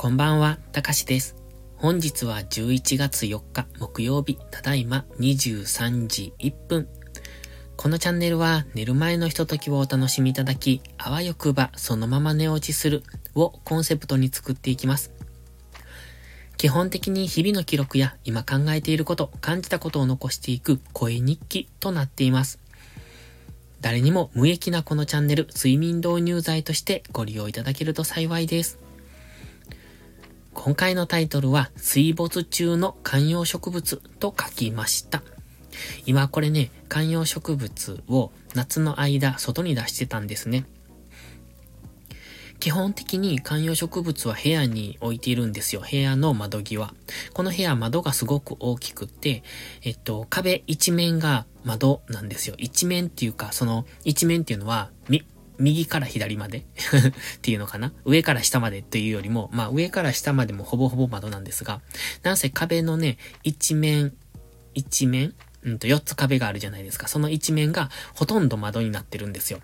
こんばんは、たかしです。本日は11月4日木曜日、ただいま23時1分。このチャンネルは寝る前のひとときをお楽しみいただき、あわよくばそのまま寝落ちするをコンセプトに作っていきます。基本的に日々の記録や今考えていること、感じたことを残していく声日記となっています。誰にも無益なこのチャンネル、睡眠導入剤としてご利用いただけると幸いです。今回のタイトルは水没中の観葉植物と書きました。今これね、観葉植物を夏の間外に出してたんですね。基本的に観葉植物は部屋に置いているんですよ。部屋の窓際。この部屋窓がすごく大きくって、えっと、壁一面が窓なんですよ。一面っていうか、その一面っていうのは、み、右から左まで っていうのかな？上から下までというよりも、まあ上から下までもほぼほぼ窓なんですが、なんせ壁のね、一面、一面うんと4つ壁があるじゃないですか。その一面がほとんど窓になってるんですよ。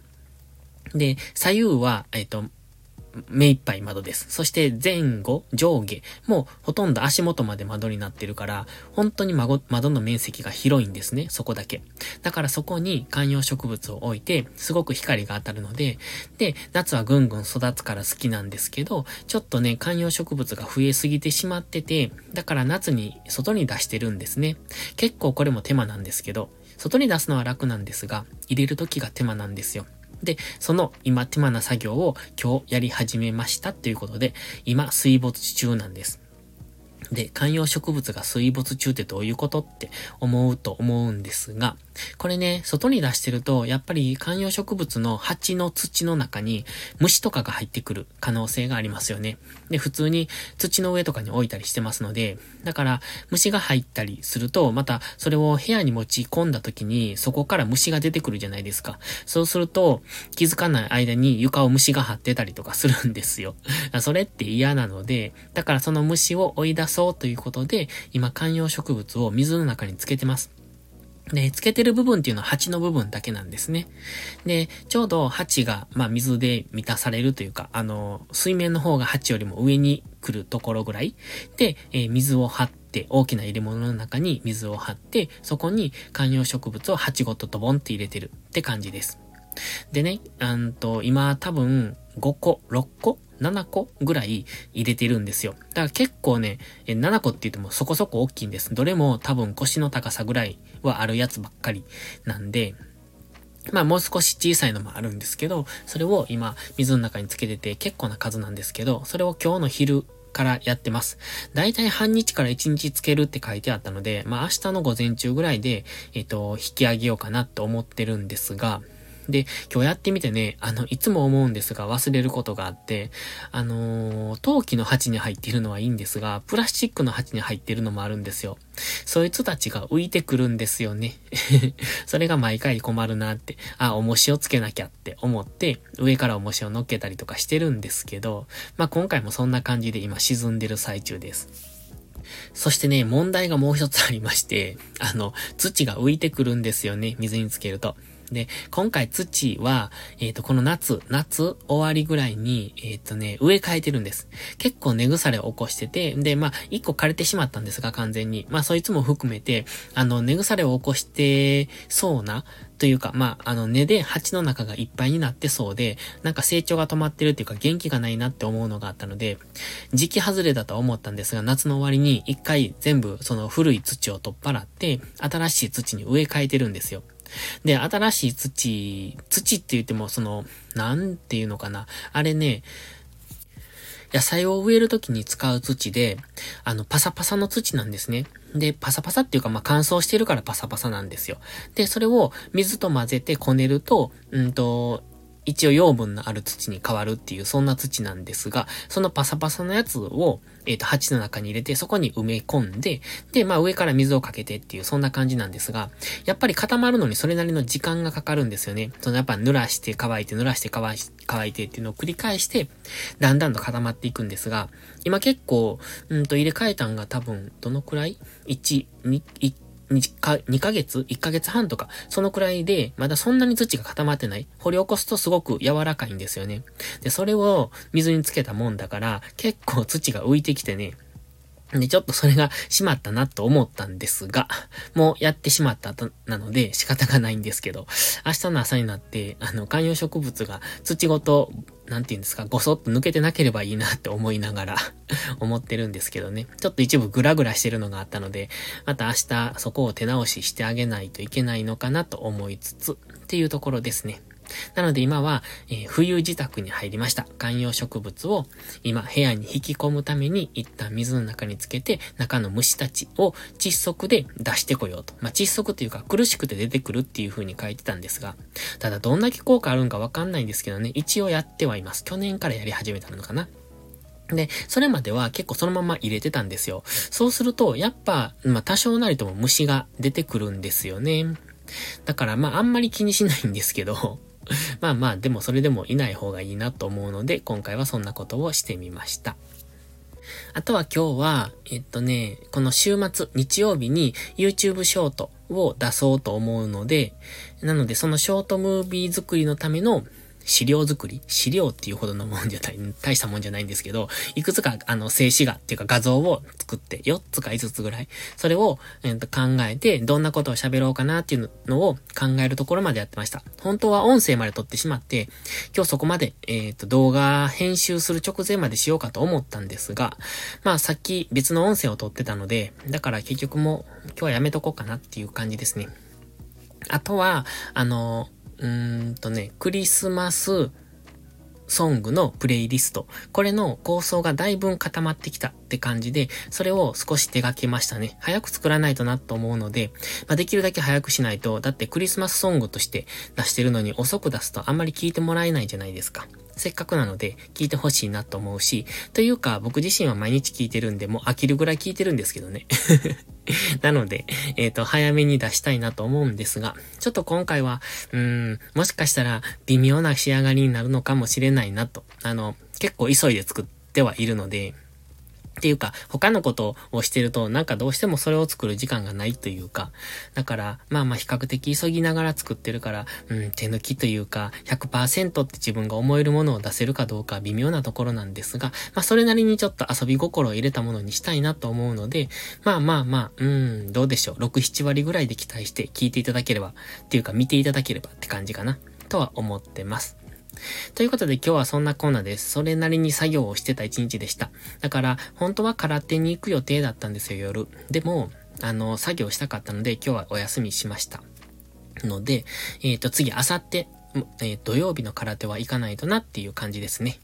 で、左右は、えっ、と、目いっぱい窓です。そして前後、上下もうほとんど足元まで窓になってるから、本当に窓の面積が広いんですね、そこだけ。だからそこに観葉植物を置いて、すごく光が当たるので、で、夏はぐんぐん育つから好きなんですけど、ちょっとね、観葉植物が増えすぎてしまってて、だから夏に外に出してるんですね。結構これも手間なんですけど、外に出すのは楽なんですが、入れる時が手間なんですよ。で、その今手間な作業を今日やり始めましたということで、今水没中なんです。で、観葉植物が水没中ってどういうことって思うと思うんですが、これね、外に出してると、やっぱり観葉植物の鉢の土の中に虫とかが入ってくる可能性がありますよね。で、普通に土の上とかに置いたりしてますので、だから虫が入ったりすると、またそれを部屋に持ち込んだ時にそこから虫が出てくるじゃないですか。そうすると、気づかない間に床を虫が張ってたりとかするんですよ。それって嫌なので、だからその虫を追い出そうということで、今観葉植物を水の中につけてます。で、つけてる部分っていうのは鉢の部分だけなんですね。で、ちょうど鉢が、まあ、水で満たされるというか、あの、水面の方が鉢よりも上に来るところぐらいで、えー、水を張って、大きな入れ物の中に水を張って、そこに観葉植物を鉢ごとドボンって入れてるって感じです。でね、うんと、今多分5個、6個7個ぐらい入れてるんですよ。だから結構ね、7個って言ってもそこそこ大きいんです。どれも多分腰の高さぐらいはあるやつばっかりなんで、まあもう少し小さいのもあるんですけど、それを今水の中につけてて結構な数なんですけど、それを今日の昼からやってます。だいたい半日から1日つけるって書いてあったので、まあ明日の午前中ぐらいで、えっ、と、引き上げようかなと思ってるんですが、で、今日やってみてね、あの、いつも思うんですが忘れることがあって、あのー、陶器の鉢に入っているのはいいんですが、プラスチックの鉢に入っているのもあるんですよ。そいつたちが浮いてくるんですよね。それが毎回困るなって、あ、重しをつけなきゃって思って、上から重しを乗っけたりとかしてるんですけど、まあ、今回もそんな感じで今沈んでる最中です。そしてね、問題がもう一つありまして、あの、土が浮いてくるんですよね、水につけると。で、今回土は、えっ、ー、と、この夏、夏終わりぐらいに、えっ、ー、とね、植え替えてるんです。結構根腐れを起こしてて、で、まあ、一個枯れてしまったんですが、完全に。まあ、そいつも含めて、あの、根腐れを起こしてそうな、というか、まあ、あの、根で鉢の中がいっぱいになってそうで、なんか成長が止まってるっていうか元気がないなって思うのがあったので、時期外れだと思ったんですが、夏の終わりに一回全部その古い土を取っ払って、新しい土に植え替えてるんですよ。で、新しい土、土って言ってもその、なんていうのかな。あれね、野菜を植えるときに使う土で、あの、パサパサの土なんですね。で、パサパサっていうか、まあ、乾燥してるからパサパサなんですよ。で、それを水と混ぜてこねると、うんと、一応養分のある土に変わるっていう、そんな土なんですが、そのパサパサのやつを、えっ、ー、と、鉢の中に入れて、そこに埋め込んで、で、まあ上から水をかけてっていう、そんな感じなんですが、やっぱり固まるのにそれなりの時間がかかるんですよね。そのやっぱ濡らして乾いて、濡らして乾い乾いてっていうのを繰り返して、だんだんと固まっていくんですが、今結構、うんと入れ替えたんが多分、どのくらい ?1、2、1 2か ,2 ヶ月 ?1 ヶ月半とか、そのくらいで、まだそんなに土が固まってない。掘り起こすとすごく柔らかいんですよね。で、それを水につけたもんだから、結構土が浮いてきてね、で、ちょっとそれがしまったなと思ったんですが、もうやってしまったと、なので仕方がないんですけど、明日の朝になって、あの、観葉植物が土ごと、なんて言うんですか、ごそっと抜けてなければいいなって思いながら 思ってるんですけどね。ちょっと一部グラグラしてるのがあったので、また明日そこを手直ししてあげないといけないのかなと思いつつ、っていうところですね。なので今は、えー、冬自宅に入りました。観葉植物を今部屋に引き込むために一旦水の中につけて中の虫たちを窒息で出してこようと。まあ、窒息というか苦しくて出てくるっていう風に書いてたんですが、ただどんだけ効果あるんかわかんないんですけどね、一応やってはいます。去年からやり始めたのかな。で、それまでは結構そのまま入れてたんですよ。そうすると、やっぱ、まあ多少なりとも虫が出てくるんですよね。だからまああんまり気にしないんですけど、まあまあ、でもそれでもいない方がいいなと思うので、今回はそんなことをしてみました。あとは今日は、えっとね、この週末、日曜日に YouTube ショートを出そうと思うので、なのでそのショートムービー作りのための資料作り資料っていうほどのもんじゃない、大したもんじゃないんですけど、いくつか、あの、静止画っていうか画像を作って、4つか5つぐらい、それを、えー、と考えて、どんなことを喋ろうかなっていうのを考えるところまでやってました。本当は音声まで撮ってしまって、今日そこまで、えっ、と、動画編集する直前までしようかと思ったんですが、まあ、さっき別の音声を撮ってたので、だから結局もう、今日はやめとこうかなっていう感じですね。あとは、あの、うんとね、クリスマスソングのプレイリスト。これの構想がだいぶ固まってきたって感じで、それを少し手掛けましたね。早く作らないとなと思うので、まあ、できるだけ早くしないと、だってクリスマスソングとして出してるのに遅く出すとあんまり聞いてもらえないじゃないですか。せっかくなので聞いてほしいなと思うし、というか僕自身は毎日聞いてるんで、もう飽きるぐらい聞いてるんですけどね。なので、えっ、ー、と、早めに出したいなと思うんですが、ちょっと今回は、うーん、もしかしたら微妙な仕上がりになるのかもしれないなと、あの、結構急いで作ってはいるので、っていうか、他のことをしてると、なんかどうしてもそれを作る時間がないというか、だから、まあまあ比較的急ぎながら作ってるから、うん、手抜きというか、100%って自分が思えるものを出せるかどうか微妙なところなんですが、まあそれなりにちょっと遊び心を入れたものにしたいなと思うので、まあまあまあ、うん、どうでしょう。6、7割ぐらいで期待して聞いていただければ、っていうか見ていただければって感じかな、とは思ってます。ということで今日はそんなコーナーです。それなりに作業をしてた一日でした。だから、本当は空手に行く予定だったんですよ、夜。でも、あの、作業したかったので今日はお休みしました。ので、えっ、ー、と、次、あさって、えー、土曜日の空手は行かないとなっていう感じですね。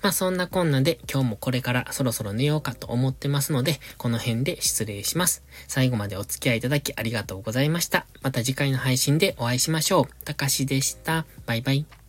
まあそんなこんなで今日もこれからそろそろ寝ようかと思ってますので、この辺で失礼します。最後までお付き合いいただきありがとうございました。また次回の配信でお会いしましょう。たかしでした。バイバイ。